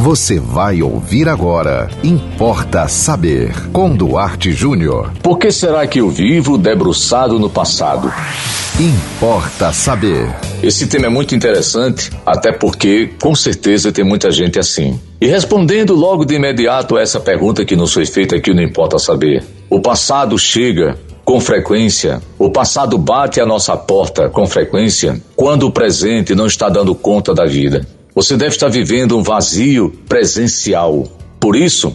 Você vai ouvir agora. Importa saber. Com Duarte Júnior. Por que será que eu vivo debruçado no passado? Importa saber. Esse tema é muito interessante, até porque com certeza tem muita gente assim. E respondendo logo de imediato a essa pergunta que nos foi feita aqui no Importa Saber: o passado chega com frequência, o passado bate à nossa porta com frequência quando o presente não está dando conta da vida. Você deve estar vivendo um vazio presencial. Por isso,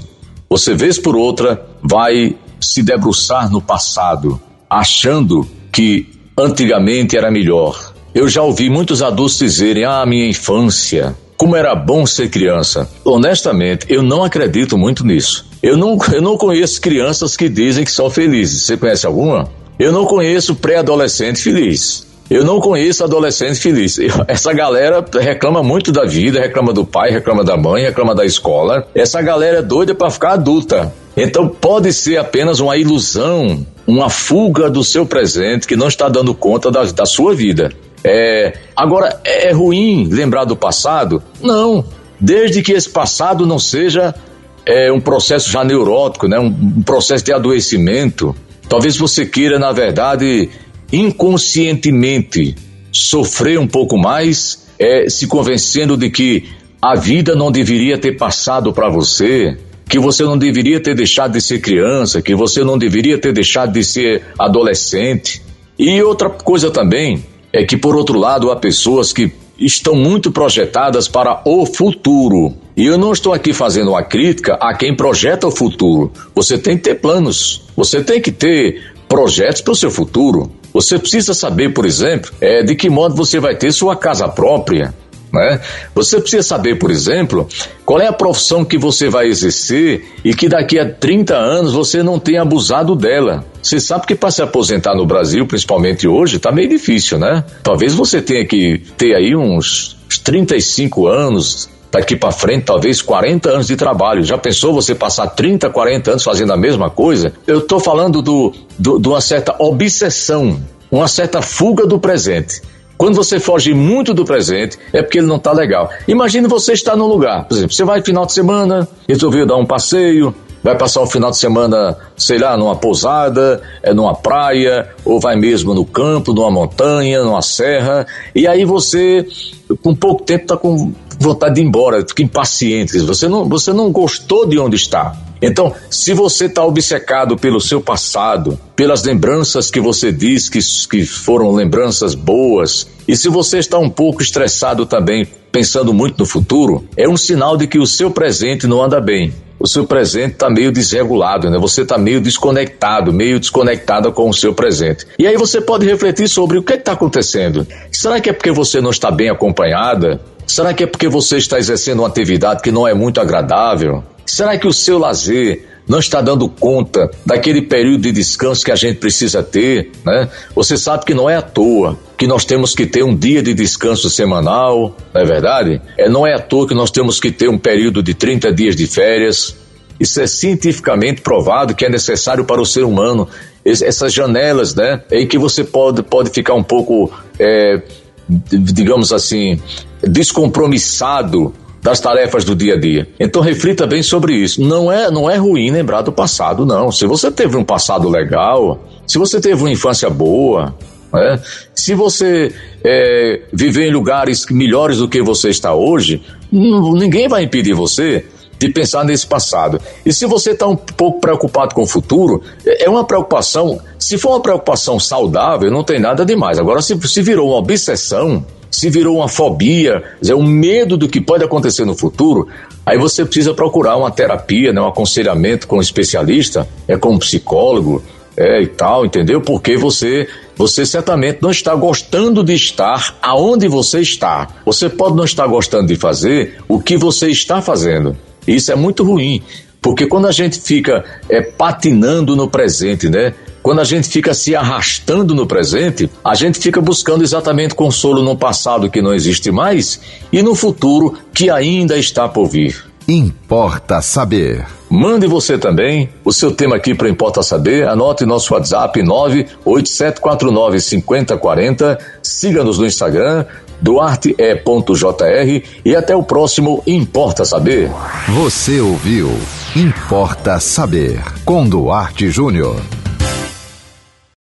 você, vez por outra, vai se debruçar no passado, achando que antigamente era melhor. Eu já ouvi muitos adultos dizerem: Ah, minha infância, como era bom ser criança. Honestamente, eu não acredito muito nisso. Eu não, eu não conheço crianças que dizem que são felizes. Você conhece alguma? Eu não conheço pré-adolescente feliz. Eu não conheço adolescente feliz. Essa galera reclama muito da vida, reclama do pai, reclama da mãe, reclama da escola. Essa galera é doida para ficar adulta. Então pode ser apenas uma ilusão, uma fuga do seu presente que não está dando conta da, da sua vida. É, agora, é ruim lembrar do passado? Não. Desde que esse passado não seja é, um processo já neurótico, né? um, um processo de adoecimento. Talvez você queira, na verdade, inconscientemente sofrer um pouco mais, é, se convencendo de que a vida não deveria ter passado para você, que você não deveria ter deixado de ser criança, que você não deveria ter deixado de ser adolescente. E outra coisa também é que, por outro lado, há pessoas que estão muito projetadas para o futuro. E eu não estou aqui fazendo uma crítica a quem projeta o futuro. Você tem que ter planos, você tem que ter projetos para o seu futuro. Você precisa saber, por exemplo, é, de que modo você vai ter sua casa própria. Né? Você precisa saber, por exemplo, qual é a profissão que você vai exercer e que daqui a 30 anos você não tenha abusado dela. Você sabe que para se aposentar no Brasil, principalmente hoje, está meio difícil, né? Talvez você tenha que ter aí uns 35 anos, daqui para frente, talvez 40 anos de trabalho. Já pensou você passar 30, 40 anos fazendo a mesma coisa? Eu estou falando do, do, de uma certa obsessão, uma certa fuga do presente. Quando você foge muito do presente, é porque ele não está legal. Imagine você estar num lugar, por exemplo, você vai final de semana, resolveu dar um passeio, vai passar um final de semana, sei lá, numa pousada, é numa praia, ou vai mesmo no campo, numa montanha, numa serra, e aí você, com pouco tempo, está com vontade de ir embora, fica impaciente. Você não, você não gostou de onde está. Então, se você está obcecado pelo seu passado, pelas lembranças que você diz que, que foram lembranças boas, e se você está um pouco estressado também, pensando muito no futuro, é um sinal de que o seu presente não anda bem. O seu presente está meio desregulado, né? Você está meio desconectado, meio desconectada com o seu presente. E aí você pode refletir sobre o que é está acontecendo. Será que é porque você não está bem acompanhada? Será que é porque você está exercendo uma atividade que não é muito agradável? Será que o seu lazer não está dando conta daquele período de descanso que a gente precisa ter, né? Você sabe que não é à toa que nós temos que ter um dia de descanso semanal, não é verdade? É, não é à toa que nós temos que ter um período de 30 dias de férias. Isso é cientificamente provado que é necessário para o ser humano. Essas janelas, né? Em que você pode, pode ficar um pouco, é, digamos assim, descompromissado das tarefas do dia a dia. Então reflita bem sobre isso. Não é, não é ruim lembrar do passado, não. Se você teve um passado legal, se você teve uma infância boa, né? se você é, viver em lugares melhores do que você está hoje, ninguém vai impedir você de pensar nesse passado. E se você está um pouco preocupado com o futuro, é, é uma preocupação. Se for uma preocupação saudável, não tem nada demais. Agora, se, se virou uma obsessão, se virou uma fobia, é um medo do que pode acontecer no futuro, aí você precisa procurar uma terapia, né, um aconselhamento com um especialista, é com um psicólogo, é e tal, entendeu? Porque você você certamente não está gostando de estar aonde você está. Você pode não estar gostando de fazer o que você está fazendo. Isso é muito ruim, porque quando a gente fica é, patinando no presente, né? Quando a gente fica se arrastando no presente, a gente fica buscando exatamente consolo no passado que não existe mais e no futuro que ainda está por vir. Importa saber. Mande você também o seu tema aqui para Importa Saber. Anote nosso WhatsApp 987495040. Siga-nos no Instagram, duarte.jr e até o próximo Importa Saber. Você ouviu Importa Saber com Duarte Júnior.